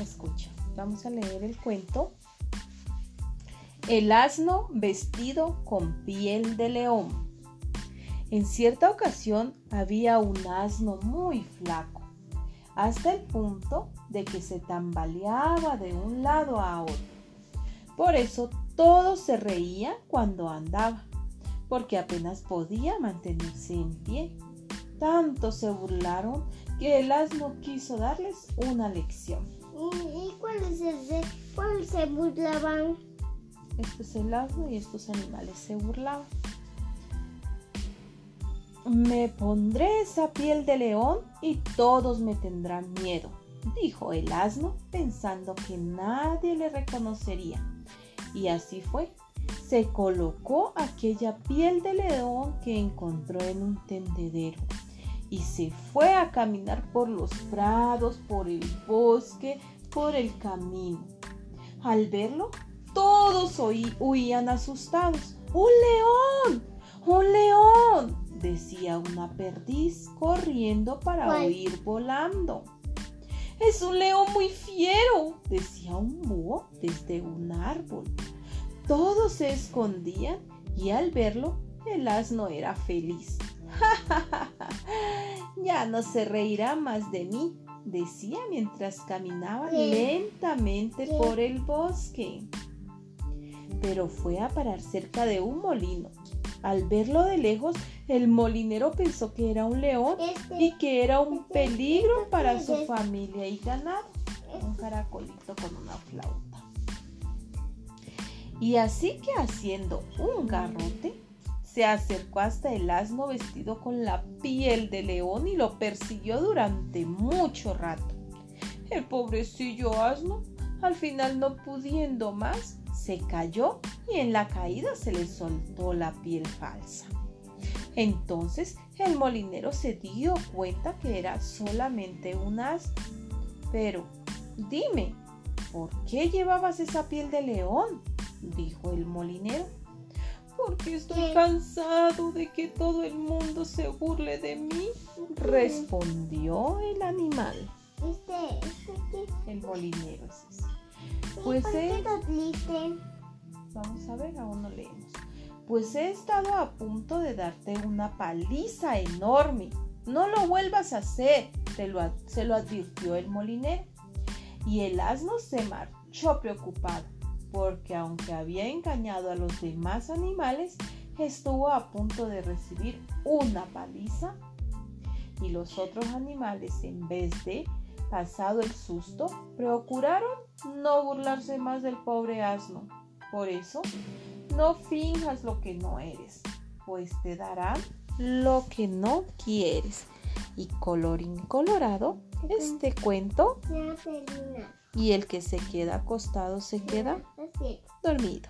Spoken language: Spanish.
Escucha, vamos a leer el cuento. El asno vestido con piel de león. En cierta ocasión había un asno muy flaco, hasta el punto de que se tambaleaba de un lado a otro. Por eso todos se reían cuando andaba, porque apenas podía mantenerse en pie. Tanto se burlaron que el asno quiso darles una lección. ¿Y, y cuál es el de cuál se burlaban? Este es el asno y estos animales se burlaban. Me pondré esa piel de león y todos me tendrán miedo, dijo el asno pensando que nadie le reconocería. Y así fue. Se colocó aquella piel de león que encontró en un tendedero y se fue a caminar por los prados, por el bosque, por el camino. Al verlo, todos huían asustados. ¡Un león! ¡Un león! decía una perdiz corriendo para ¿Cuál? huir volando. Es un león muy fiero, decía un búho desde un árbol. Todos se escondían y al verlo el asno era feliz. no se reirá más de mí, decía mientras caminaba lentamente por el bosque. Pero fue a parar cerca de un molino. Al verlo de lejos, el molinero pensó que era un león Este, y que era un este, peligro este, para su familia y ganado. Un caracolito con una flauta. Y así que haciendo un garrote, se acercó hasta el asno vestido con la piel de león y lo persiguió durante mucho rato. El pobrecillo asno, al final no pudiendo más, se cayó y en la caída se le soltó la piel falsa. Entonces el molinero se dio cuenta que era solamente un asno. Pero, dime, ¿por qué llevabas esa piel de león? dijo el molinero. Porque estoy ¿Qué? cansado de que todo el mundo se burle de mí, respondió el animal. Este, este, ¿qué? El molinero es ese. Pues ¿por qué él- lo triste? Vamos a ver, aún no leemos. Pues he estado a punto de darte una paliza enorme. No lo vuelvas a hacer, te lo se lo advirtió el molinero. Y el asno se marchó preocupado, porque aunque había engañado a los demás animales, estuvo a punto de recibir una paliza. Y los otros animales, en vez de, pasado el susto, procuraron no burlarse más del pobre asno. Por eso, no finjas lo que no eres, pues te darán lo que no quieres. Y colorín colorado, este cuento Ya termina. y el que se queda acostado se queda. Dormido.